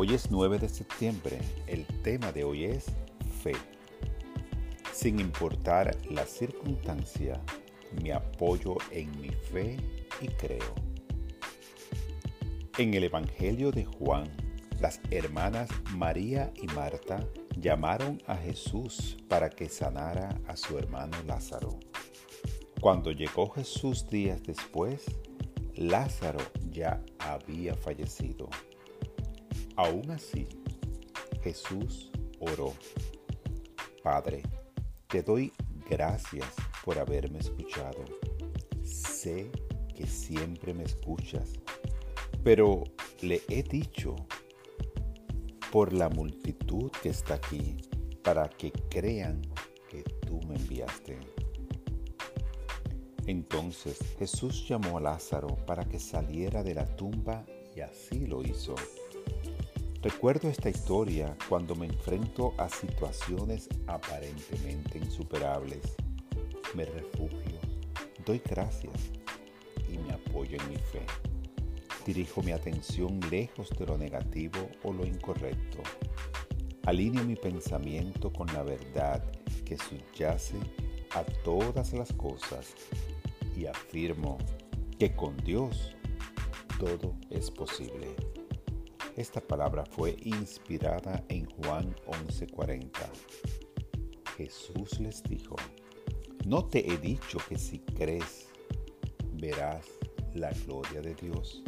Hoy es 9 de septiembre. El tema de hoy es fe. Sin importar la circunstancia, me apoyo en mi fe y creo. En el Evangelio de Juan, las hermanas María y Marta llamaron a Jesús para que sanara a su hermano Lázaro. Cuando llegó Jesús días después, Lázaro ya había fallecido. Aún así, Jesús oró. Padre, te doy gracias por haberme escuchado. Sé que siempre me escuchas, pero le he dicho por la multitud que está aquí, para que crean que tú me enviaste. Entonces Jesús llamó a Lázaro para que saliera de la tumba y así lo hizo. Recuerdo esta historia cuando me enfrento a situaciones aparentemente insuperables. Me refugio, doy gracias y me apoyo en mi fe. Dirijo mi atención lejos de lo negativo o lo incorrecto. Alineo mi pensamiento con la verdad que subyace a todas las cosas y afirmo que con Dios todo es posible. Esta palabra fue inspirada en Juan 11:40. Jesús les dijo, no te he dicho que si crees verás la gloria de Dios.